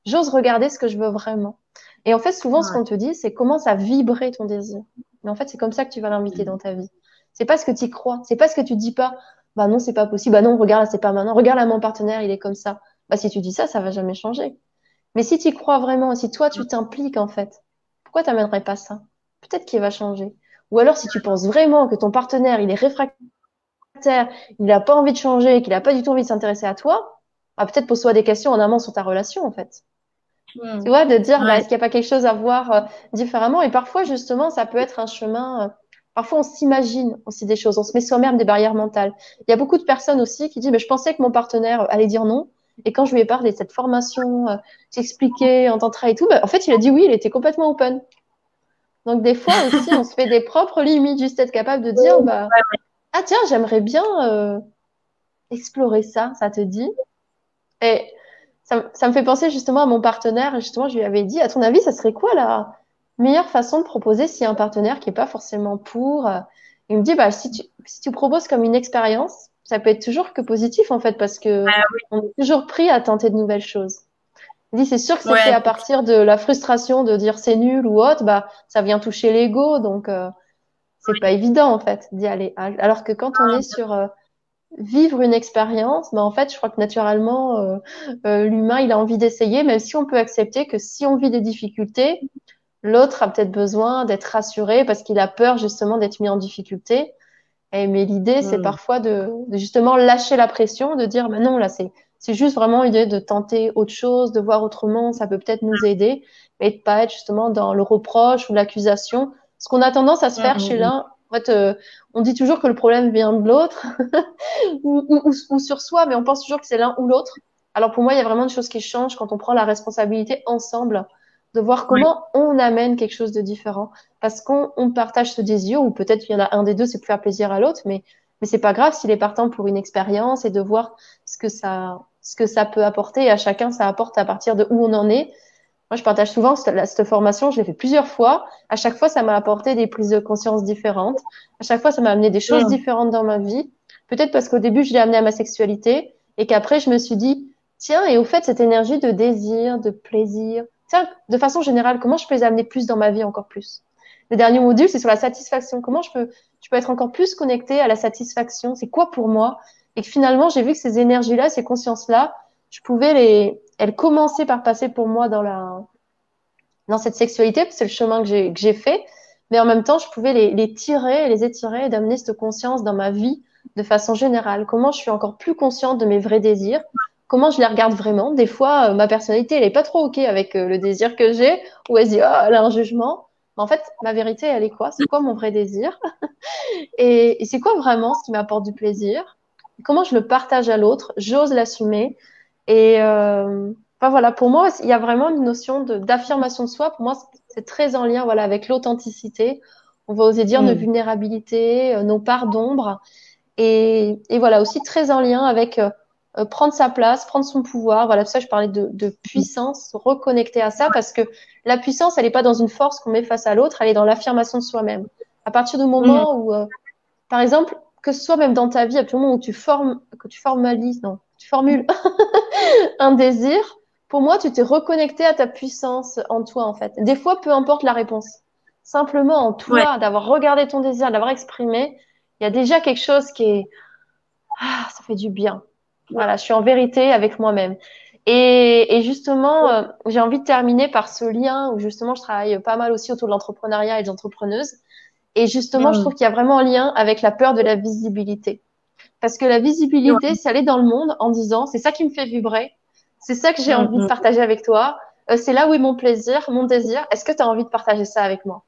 J'ose regarder ce que je veux vraiment. Et en fait, souvent, ce qu'on te dit, c'est commence à vibrer ton désir. Mais en fait, c'est comme ça que tu vas l'inviter dans ta vie. C'est pas ce que tu crois. C'est pas ce que tu dis pas. Bah non, c'est pas possible. Bah non, regarde, c'est pas maintenant. Regarde là, mon partenaire, il est comme ça. Bah si tu dis ça, ça va jamais changer. Mais si tu crois vraiment, si toi, tu t'impliques, en fait, pourquoi t'amènerais pas ça? Peut-être qu'il va changer. Ou alors, si tu penses vraiment que ton partenaire, il est réfractaire, il n'a pas envie de changer, qu'il n'a pas du tout envie de s'intéresser à toi, bah, peut-être pose-toi des questions en amont sur ta relation, en fait. Tu vois, de dire, bah, est-ce qu'il n'y a pas quelque chose à voir euh, différemment? Et parfois, justement, ça peut être un chemin. Euh, parfois, on s'imagine aussi des choses, on se met soi-même des barrières mentales. Il y a beaucoup de personnes aussi qui disent, mais je pensais que mon partenaire allait dire non. Et quand je lui ai parlé de cette formation, euh, j'expliquais en tantra et tout, bah, en fait, il a dit oui, il était complètement open. Donc, des fois aussi, on se fait des propres limites, juste être capable de dire, bah, ah tiens, j'aimerais bien euh, explorer ça, ça te dit? Et ça, me fait penser justement à mon partenaire. Justement, je lui avais dit, à ton avis, ça serait quoi la meilleure façon de proposer si un partenaire qui est pas forcément pour euh, Il me dit, bah si tu, si tu proposes comme une expérience, ça peut être toujours que positif en fait, parce que ah on est toujours pris à tenter de nouvelles choses. Il dit, c'est sûr que c'est à partir de la frustration de dire c'est nul ou autre, bah ça vient toucher l'ego, donc euh, c'est pas évident en fait d'y aller. Alors que quand on ah. est sur euh, vivre une expérience, mais en fait, je crois que naturellement, euh, euh, l'humain, il a envie d'essayer, même si on peut accepter que si on vit des difficultés, l'autre a peut-être besoin d'être rassuré parce qu'il a peur justement d'être mis en difficulté. Et, mais l'idée, c'est hmm. parfois de, de, justement lâcher la pression, de dire, mais non, là, c'est C'est juste vraiment l'idée de tenter autre chose, de voir autrement, ça peut peut-être nous aider, mais de pas être justement dans le reproche ou l'accusation. Ce qu'on a tendance à se faire chez l'un, en fait, euh, on dit toujours que le problème vient de l'autre ou, ou, ou, sur soi, mais on pense toujours que c'est l'un ou l'autre. Alors pour moi, il y a vraiment des choses qui changent quand on prend la responsabilité ensemble de voir comment on amène quelque chose de différent. Parce qu'on on partage ce désir, ou peut-être il y en a un des deux, c'est plus faire plaisir à l'autre, mais mais c'est pas grave s'il est partant pour une expérience et de voir ce que ça ce que ça peut apporter. Et à chacun, ça apporte à partir de où on en est. Moi, je partage souvent cette, cette formation. Je l'ai fait plusieurs fois. À chaque fois, ça m'a apporté des prises de conscience différentes. À chaque fois, ça m'a amené des choses différentes dans ma vie. Peut-être parce qu'au début, je l'ai amené à ma sexualité et qu'après, je me suis dit, tiens, et au fait, cette énergie de désir, de plaisir, tiens, de façon générale, comment je peux les amener plus dans ma vie encore plus? Le dernier module, c'est sur la satisfaction. Comment je peux, je peux être encore plus connectée à la satisfaction? C'est quoi pour moi? Et que finalement, j'ai vu que ces énergies-là, ces consciences-là, je pouvais les, elles commençaient par passer pour moi dans la, dans cette sexualité, c'est le chemin que j'ai, fait. Mais en même temps, je pouvais les, tirer, les étirer et d'amener cette conscience dans ma vie de façon générale. Comment je suis encore plus consciente de mes vrais désirs? Comment je les regarde vraiment? Des fois, euh, ma personnalité, elle est pas trop OK avec euh, le désir que j'ai, ou elle dit, oh, elle a un jugement. Mais en fait, ma vérité, elle est quoi? C'est quoi mon vrai désir? et, et c'est quoi vraiment ce qui m'apporte du plaisir? comment je le partage à l'autre, j'ose l'assumer. Et euh, voilà, pour moi, il y a vraiment une notion d'affirmation de, soi. Pour moi, c'est très en lien voilà, avec l'authenticité. On va oser dire nos mm. vulnérabilités, euh, nos parts d'ombre. Et, et, voilà, aussi très en lien avec euh, euh, prendre sa place, prendre son pouvoir. Voilà, ça, je parlais de, de puissance, reconnecter à ça, parce que la puissance, elle n'est pas dans une force qu'on met face à l'autre, elle est dans l'affirmation de soi-même. À partir du moment mm. où, par exemple, que ce soit même dans ta vie, à tout moment où tu formes, que tu formalises, non, tu formules un désir, pour moi, tu t'es reconnecté à ta puissance en toi, en fait. Des fois, peu importe la réponse. Simplement en toi, d'avoir regardé ton désir, d'avoir exprimé, il y a déjà quelque chose qui est, ah, ça fait du bien. Voilà, je suis en vérité avec moi-même. Et, et, justement, euh, j'ai envie de terminer par ce lien où justement je travaille pas mal aussi autour de l'entrepreneuriat et des entrepreneuses. Et justement, je trouve qu'il y a vraiment un lien avec la peur de la visibilité. Parce que la visibilité, c'est aller dans le monde en disant, c'est ça qui me fait vibrer, c'est ça que j'ai envie de partager avec toi, euh, c'est là où est mon plaisir, mon désir, est-ce que tu as envie de partager ça avec moi?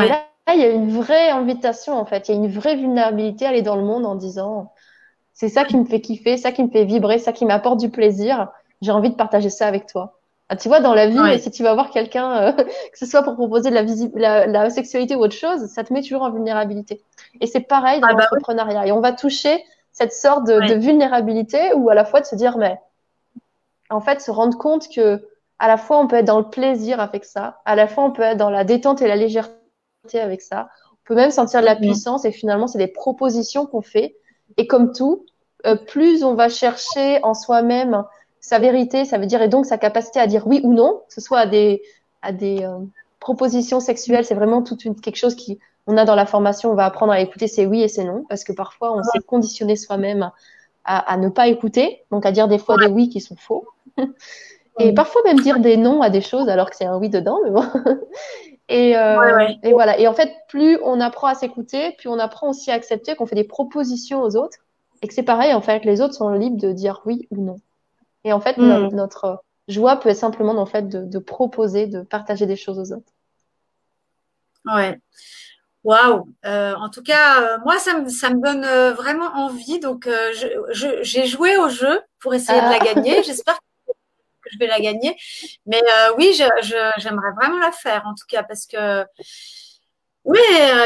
Et là, il y a une vraie invitation, en fait, il y a une vraie vulnérabilité à aller dans le monde en disant, c'est ça qui me fait kiffer, ça qui me fait vibrer, ça qui m'apporte du plaisir, j'ai envie de partager ça avec toi. Ah, tu vois, dans la vie, si tu vas voir quelqu'un, euh, que ce soit pour proposer de la, la, sexualité ou autre chose, ça te met toujours en vulnérabilité. Et c'est pareil dans ah bah l'entrepreneuriat. Et on va toucher cette sorte de, de, vulnérabilité ou à la fois de se dire, mais en fait, se rendre compte que à la fois on peut être dans le plaisir avec ça, à la fois on peut être dans la détente et la légèreté avec ça. On peut même sentir de la puissance et finalement, c'est des propositions qu'on fait. Et comme tout, euh, plus on va chercher en soi-même sa vérité, ça veut dire et donc sa capacité à dire oui ou non, que ce soit à des, à des euh, propositions sexuelles, c'est vraiment toute une, quelque chose qui on a dans la formation, on va apprendre à écouter ses oui et ses non, parce que parfois on s'est conditionné soi-même à, à, ne pas écouter, donc à dire des fois des oui qui sont faux, et parfois même dire des non à des choses alors que c'est un oui dedans, mais bon. et, euh, et voilà. Et en fait, plus on apprend à s'écouter, plus on apprend aussi à accepter qu'on fait des propositions aux autres, et que c'est pareil en fait, les autres sont libres de dire oui ou non. Et en fait, hmm. notre, joie peut être simplement en fait de, proposer, de partager des choses aux autres. Ouais. Waouh. Euh, en tout cas, euh, moi, ça me, ça me donne euh, vraiment envie. Donc, j'ai joué au jeu pour essayer de la ah. gagner. J'espère que je vais la gagner. Mais oui, j'aimerais vraiment la faire, en tout cas, parce que oui,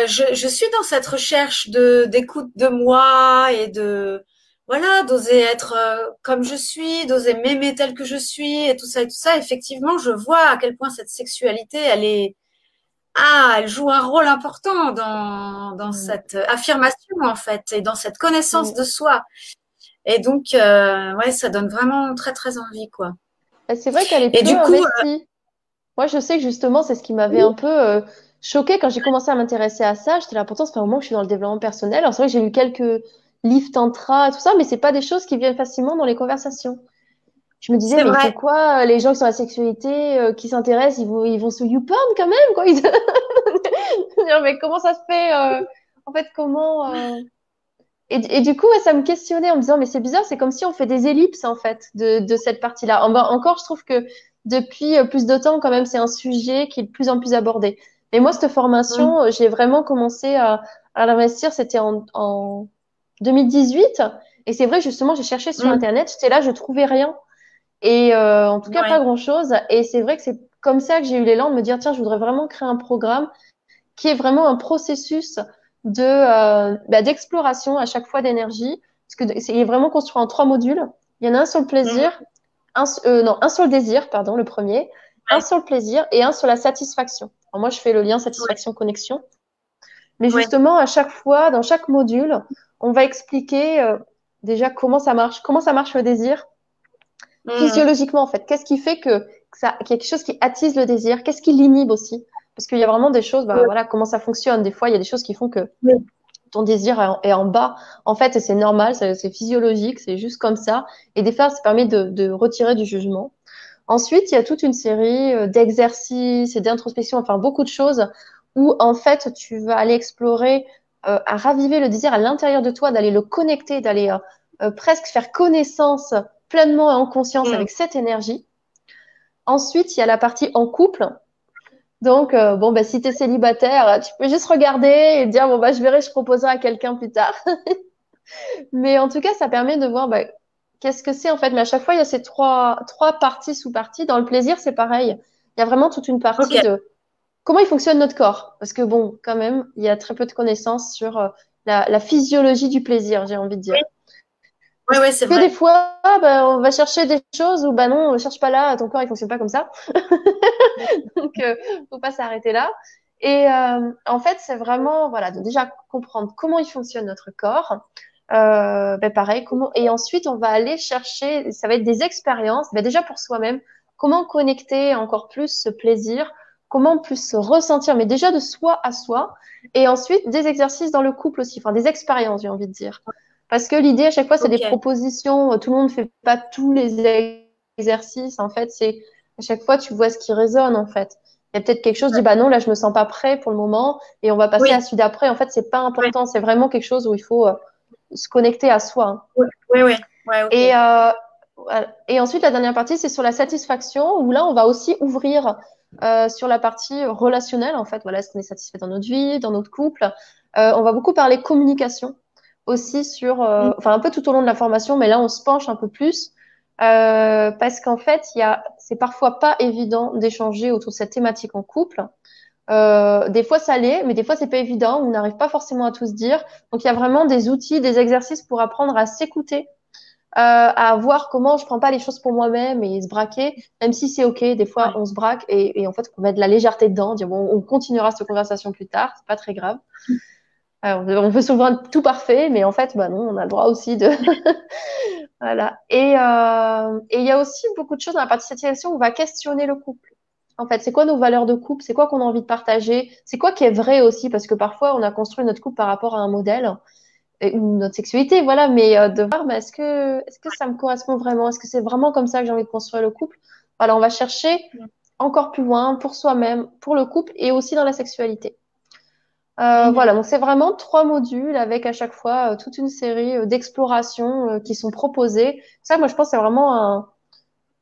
je, je suis dans cette recherche de d'écoute de moi et de voilà, d'oser être euh, comme je suis, d'oser m'aimer tel que je suis et tout ça et tout ça. Effectivement, je vois à quel point cette sexualité, elle est, ah, elle joue un rôle important dans, dans mm. cette affirmation en fait et dans cette connaissance mm. de soi. Et donc, euh, ouais, ça donne vraiment très très envie quoi. Bah, c'est vrai qu'elle est et du coup, euh, Moi, je sais que justement, c'est ce qui m'avait un peu euh, choqué quand j'ai commencé à m'intéresser à ça. J'étais là, pourtant, ça fait un moment que je suis dans le développement personnel. Alors, c'est vrai que j'ai lu quelques livre tantra, tout ça, mais c'est pas des choses qui viennent facilement dans les conversations. Je me disais, mais c'est quoi les gens qui sont à la sexualité, euh, qui s'intéressent, ils vont, ils vont sur YouPorn quand même, quoi. mais comment ça se fait euh, En fait, comment euh, et, du coup, ça me questionnait en me disant, mais c'est bizarre, c'est comme si on fait des ellipses, en fait, de, de cette partie-là. Encore, je trouve que depuis euh, plus de temps, quand même, c'est un sujet qui est de plus en plus abordé. Mais moi, cette formation, mmh. j'ai vraiment commencé à, à l'investir, c'était en, en 2018. Et c'est vrai, justement, j'ai cherché sur mmh. Internet, j'étais là, je trouvais rien. Et euh, en tout cas, pas grand-chose. Et c'est vrai que c'est comme ça que j'ai eu l'élan de me dire, tiens, je voudrais vraiment créer un programme qui est vraiment un processus de euh, bah, d'exploration à chaque fois d'énergie. Parce que c'est vraiment construit en trois modules. Il y en a un sur le plaisir, mmh. un, euh, non, un sur le désir, pardon, le premier, un sur le plaisir et un sur la satisfaction. Alors moi, je fais le lien satisfaction-connexion. Mais justement, à chaque fois, dans chaque module, on va expliquer euh, déjà comment ça marche, comment ça marche le désir, mmh. physiologiquement en fait. Qu'est-ce qui fait que, que ça, quelque chose qui attise le désir? Qu'est-ce qui l'inhibe aussi? Parce qu'il y a vraiment des choses, bah, voilà, comment ça fonctionne. Des fois, il y a des choses qui font que ton désir est en, bas. En fait, c'est normal, c'est physiologique, c'est juste comme ça. Et des fois, ça permet de, de retirer du jugement. Ensuite, il y a toute une série euh, d'exercices et d'introspection, enfin beaucoup de choses où en fait tu vas aller explorer euh, à raviver le désir à l'intérieur de toi, d'aller le connecter, d'aller euh, euh, presque faire connaissance pleinement et en conscience mm. avec cette énergie. Ensuite, il y a la partie en couple. Donc, bon, bah, si tu es célibataire, tu peux juste regarder et dire, bon, bah, je verrai, je proposerai à quelqu'un plus tard. Mais en tout cas, ça permet de voir bah, qu'est-ce que c'est en fait. Mais à chaque fois, il y a ces trois, trois parties, sous-parties. Dans le plaisir, c'est pareil. Il y a vraiment toute une partie de comment il fonctionne notre corps? Parce que bon, quand même, il y a très peu de connaissances sur euh, la, physiologie du plaisir, j'ai envie de dire. Oui, oui, c'est vrai. Que des fois, bah, on va chercher des choses ou bah non, on ne cherche pas là, ton corps il fonctionne pas comme ça. Donc, euh, faut pas s'arrêter là. Et euh, en fait, c'est vraiment voilà, de déjà comprendre comment il fonctionne notre corps. Euh, ben pareil, comment et ensuite on va aller chercher, ça va être des expériences, ben déjà pour soi-même, comment connecter encore plus ce plaisir comment on peut se ressentir, mais déjà de soi à soi, et ensuite des exercices dans le couple aussi, enfin des expériences, j'ai envie de dire. Parce que l'idée à chaque fois, c'est des propositions. Tout le monde ne fait pas tous les exercices. En fait, c'est à chaque fois, tu vois ce qui résonne. En fait, il y a peut-être quelque chose. Ouais. Dit bah non, là, je me sens pas prêt pour le moment, et on va passer à celui d'après. En fait, c'est pas important. C'est vraiment quelque chose où il faut euh, se connecter à soi. Oui, oui, oui. Ouais, Et euh, et ensuite, la dernière partie, c'est sur la satisfaction, où là, on va aussi ouvrir euh, sur la partie relationnelle, en fait, voilà, est-ce qu'on est satisfait dans notre vie, dans notre couple? Euh, on va beaucoup parler communication aussi sur, euh, mm. enfin un peu tout au long de la formation, mais là on se penche un peu plus euh, parce qu'en fait, il y a, c'est parfois pas évident d'échanger autour de cette thématique en couple. Euh, des fois ça l'est, mais des fois c'est pas évident. On n'arrive pas forcément à tout se dire. Donc il y a vraiment des outils, des exercices pour apprendre à s'écouter à voir comment je prends pas les choses pour moi-même et se braquer, même si c'est ok. Des fois, on se braque et, et, en fait, on met de la légèreté dedans, dire bon, on continuera cette conversation plus tard, c'est pas très grave. Alors, on veut souvent être tout parfait, mais en fait, bah non, on a le droit aussi de. voilà. Et euh, et il y a aussi beaucoup de choses dans la partie satisfaction où on va questionner le couple. En fait, c'est quoi nos valeurs de couple? C'est quoi qu'on a envie de partager? C'est quoi qui est vrai aussi? Parce que parfois, on a construit notre couple par rapport à un modèle notre sexualité, voilà, mais euh, de voir, mais est-ce que, est-ce que ça me correspond vraiment? Est-ce que c'est vraiment comme ça que j'ai envie de construire le couple? Voilà, on va chercher encore plus loin pour soi-même, pour le couple et aussi dans la sexualité. Euh, Voilà, donc c'est vraiment trois modules avec à chaque fois euh, toute une série euh, d'explorations qui sont proposées. Ça, moi, je pense, que c'est vraiment un,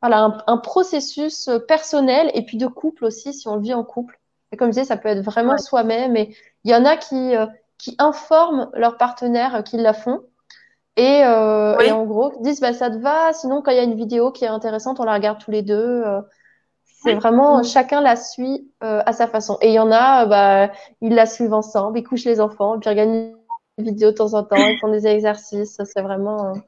voilà, un, un, processus personnel et puis de couple aussi, si on le vit en couple. Et comme je disais, ça peut être vraiment soi-même. Et il y en a qui qui informent leurs partenaires qu'ils la font. Et, euh, et, en gros, disent bah, ça te va. Sinon, quand il y a une vidéo qui est intéressante, on la regarde tous les deux. Euh, c'est vraiment chacun la suit euh, à sa façon. Et il y en a, bah, ils la suivent ensemble, ils couchent les enfants, et puis ils regardent une vidéo de temps en temps, ils font des exercices. C'est vraiment. Euh,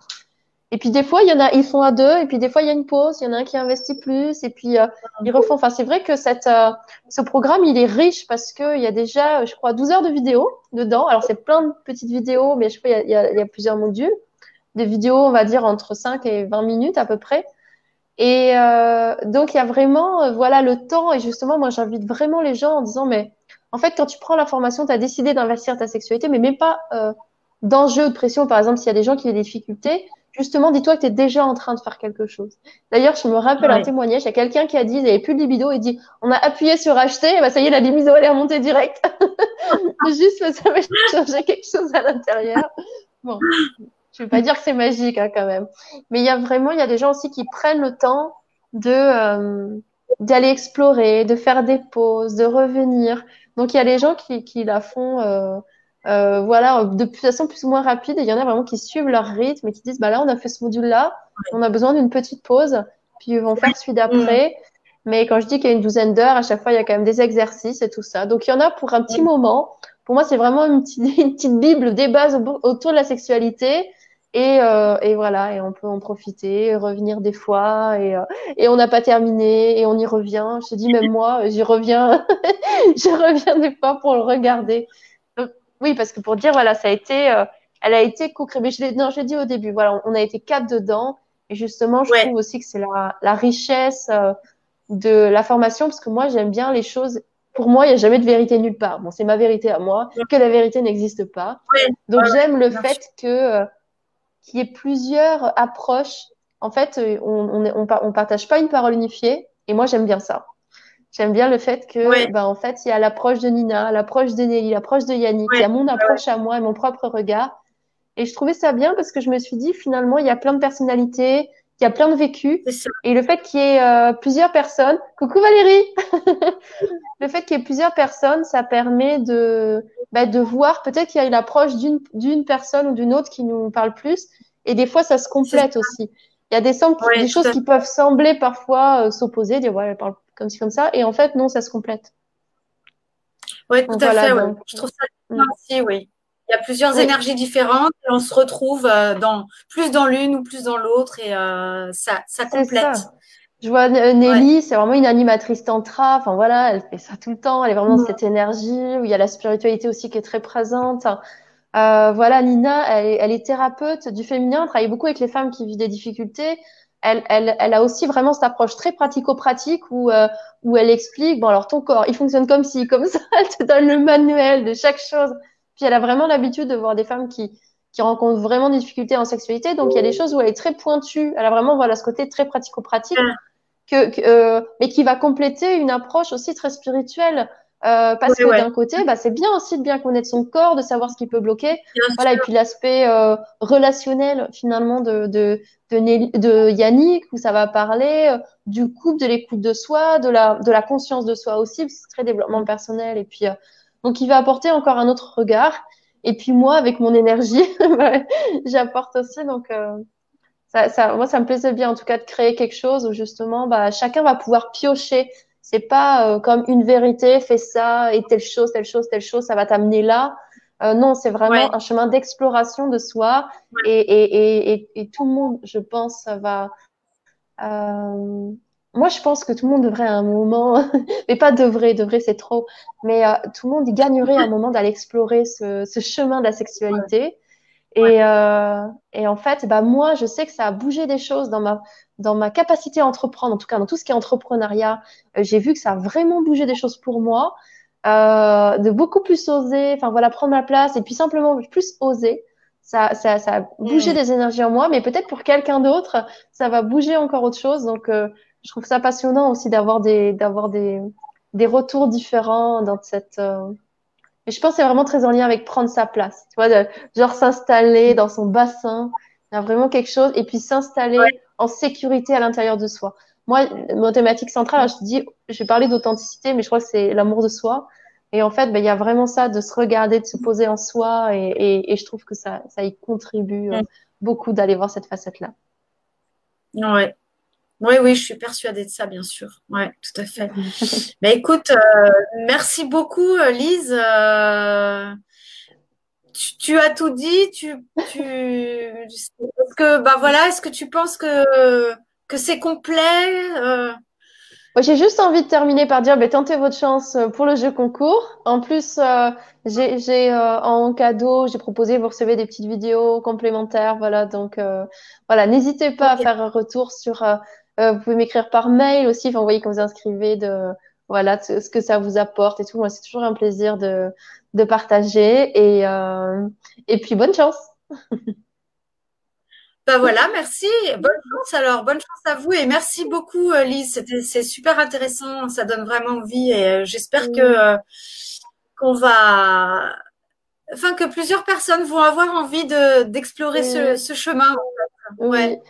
et puis des fois, il y en a, ils font à deux, et puis des fois, il y a une pause, il y en a un qui investit plus, et puis euh, ils refont. Enfin, c'est vrai que cette, euh, ce programme, il est riche parce qu'il y a déjà, je crois, 12 heures de vidéos dedans. Alors, c'est plein de petites vidéos, mais je crois qu'il y, il y a plusieurs modules. Des vidéos, on va dire, entre 5 et 20 minutes à peu près. Et euh, donc, il y a vraiment, euh, voilà, le temps. Et justement, moi, j'invite vraiment les gens en disant, mais en fait, quand tu prends la formation, tu as décidé d'investir ta sexualité, mais même pas euh, d'enjeu de pression. Par exemple, s'il y a des gens qui ont des difficultés, justement, dis-toi que tu es déjà en train de faire quelque chose. D'ailleurs, je me rappelle un témoignage, il y a quelqu'un qui a dit, il n'y avait plus de libido, il dit, on a appuyé sur acheter, et bah, ça y est, la libido, elle est remontée direct. Juste, ça va changer quelque chose à l'intérieur. bon, je vais pas dire que c'est magique hein, quand même, mais il y a vraiment, il y a des gens aussi qui prennent le temps de euh, d'aller explorer, de faire des pauses, de revenir. Donc il y a les gens qui, qui la font, euh, euh, voilà, de façon plus ou moins rapide. Et il y en a vraiment qui suivent leur rythme et qui disent, bah là, on a fait ce module-là, on a besoin d'une petite pause, puis ils vont faire celui d'après. Mais quand je dis qu'il y a une douzaine d'heures, à chaque fois, il y a quand même des exercices et tout ça. Donc il y en a pour un petit moment. Pour moi, c'est vraiment une petite, une petite bible des bases autour de la sexualité. Et, euh, et, voilà, et on peut en profiter, revenir des fois, et, euh, et on n'a pas terminé, et on y revient. Je te dis, même moi, j'y reviens, j'y reviens des fois pour le regarder. Oui, parce que pour dire, voilà, ça a été, euh, elle a été co-créée. Mais je l'ai, non, je l'ai dit au début, voilà, on a été quatre dedans, et justement, je trouve aussi que c'est la, la richesse euh, de la formation, parce que moi, j'aime bien les choses. Pour moi, il n'y a jamais de vérité nulle part. Bon, c'est ma vérité à moi, que la vérité n'existe pas. Donc, j'aime le fait que qu'il y ait plusieurs approches. En fait, euh, on, on, on, partage pas une parole unifiée. Et moi, j'aime bien ça. J'aime bien le fait que, bah, en fait, il y a l'approche de Nina, l'approche de Nelly, l'approche de Yannick, il y a mon approche à moi et mon propre regard. Et je trouvais ça bien parce que je me suis dit, finalement, il y a plein de personnalités, il y a plein de vécus. Et le fait qu'il y ait euh, plusieurs personnes, coucou Valérie, le fait qu'il y ait plusieurs personnes, ça permet de, bah, de voir peut-être qu'il y a une approche d'une, personne ou d'une autre qui nous parle plus. Et des fois, ça se complète aussi. Il y a des, des choses qui peuvent sembler parfois euh, s'opposer, dire ouais, elle parle comme ci, comme ça. Et en fait, non, ça se complète. Oui, tout à fait. Je trouve ça bien aussi, oui. Il y a plusieurs énergies différentes et on se retrouve euh, dans, plus dans l'une ou plus dans l'autre et euh, ça, ça complète. Je vois Nelly, c'est vraiment une animatrice tantra. Enfin voilà, elle fait ça tout le temps. Elle est vraiment dans cette énergie où il y a la spiritualité aussi qui est très présente. Euh, voilà, Nina, elle, elle, est thérapeute du féminin, elle travaille beaucoup avec les femmes qui vivent des difficultés. Elle, elle, elle a aussi vraiment cette approche très pratico-pratique où, euh, où elle explique, bon alors ton corps, il fonctionne comme ci, comme ça, elle te donne le manuel de chaque chose. Puis elle a vraiment l'habitude de voir des femmes qui, qui rencontrent vraiment des difficultés en sexualité. Donc il y a des choses où elle est très pointue. Elle a vraiment voilà ce côté très pratico-pratique, que, que euh, mais qui va compléter une approche aussi très spirituelle. Euh, parce que d'un côté, bah, c'est bien aussi de bien connaître son corps, de savoir ce qui peut bloquer. voilà, et puis l'aspect euh, relationnel finalement de, de, de, de, Yannick, où ça va parler euh, du couple, de l'écoute de soi, de la, de la conscience de soi aussi, c'est très développement personnel. Et puis, euh, donc, il va apporter encore un autre regard. Et puis moi, avec mon énergie, j'apporte aussi. Donc, euh, ça, ça, moi, ça me plaisait bien en tout cas de créer quelque chose où justement, bah, chacun va pouvoir piocher. C'est pas euh, comme une vérité, fais ça et telle chose, telle chose, telle chose, ça va t'amener là. Euh, non, c'est vraiment un chemin d'exploration de soi et, et, et, et, tout le monde, je pense, va euh, moi, je pense que tout le monde devrait à un moment, mais pas devrait, devrait c'est trop, mais euh, tout le monde y gagnerait à un moment d'aller explorer ce, ce, chemin de la sexualité. Et, euh, et, en fait, bah moi, je sais que ça a bougé des choses dans ma dans ma capacité à entreprendre, en tout cas dans tout ce qui est entrepreneuriat. Euh, j'ai vu que ça a vraiment bougé des choses pour moi, euh, de beaucoup plus oser, enfin voilà, prendre ma place et puis simplement plus oser. Ça, ça, ça a bougé mmh. des énergies en moi, mais peut-être pour quelqu'un d'autre, ça va bouger encore autre chose. Donc, euh, je trouve ça passionnant aussi d'avoir des d'avoir des des retours différents dans cette et je pense que c'est vraiment très en lien avec prendre sa place tu vois de, genre s'installer dans son bassin il y a vraiment quelque chose et puis s'installer en sécurité à l'intérieur de soi. Moi mon thématique centrale je te dis je vais parler d'authenticité mais je crois que c'est l'amour de soi. Et en fait ben, il y a vraiment ça de se regarder de se poser en soi et, et, et je trouve que ça ça y contribue euh, beaucoup d'aller voir cette facette là ouais oui, oui, je suis persuadée de ça, bien sûr. Oui, tout à fait. Mais écoute, euh, merci beaucoup, euh, Lise. Euh, tu, as tout dit. Tu, tu, est-ce que, bah voilà, est-ce que tu penses que que c'est complet J'ai juste envie de terminer par dire, bah, tentez votre chance pour le jeu concours. En plus, j'ai en cadeau, j'ai proposé, vous recevez des petites vidéos complémentaires, voilà. Donc voilà, n'hésitez pas à faire un retour sur vous pouvez m'écrire par mail aussi, enfin, vous voyez quand vous inscrivez de voilà ce que ça vous apporte et tout. Moi, c'est toujours un plaisir de, de partager et, euh, et puis bonne chance. ben voilà, merci. Bonne chance alors, bonne chance à vous et merci beaucoup euh, Lise. C'est super intéressant, ça donne vraiment envie et j'espère que qu'on va enfin que plusieurs personnes vont avoir envie de d'explorer ce, ce, chemin. Ouais,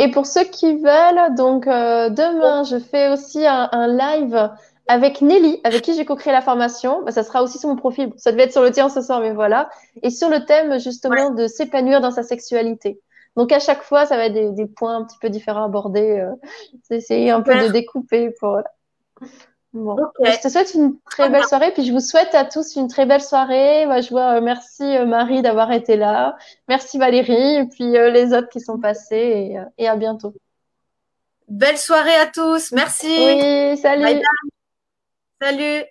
et, pour ceux qui veulent, donc euh, demain, je fais aussi un, un, live avec Nelly, avec qui j'ai co-créé la formation. Bah, ça sera aussi sur mon profil. Ça devait être sur le tien ce soir, mais voilà. Et sur le thème justement de s'épanouir dans sa sexualité. Donc à chaque fois, ça va être des, des points un petit peu différents abordés. Euh, c'est essayer un peu de découper pour. Bon. Je te souhaite une très belle soirée, puis je vous souhaite à tous une très belle soirée. Moi, je vois, euh, merci euh, Marie d'avoir été là, merci Valérie, et puis euh, les autres qui sont passés, et, et, à bientôt. Belle soirée à tous, merci. Oui, salut. Salut.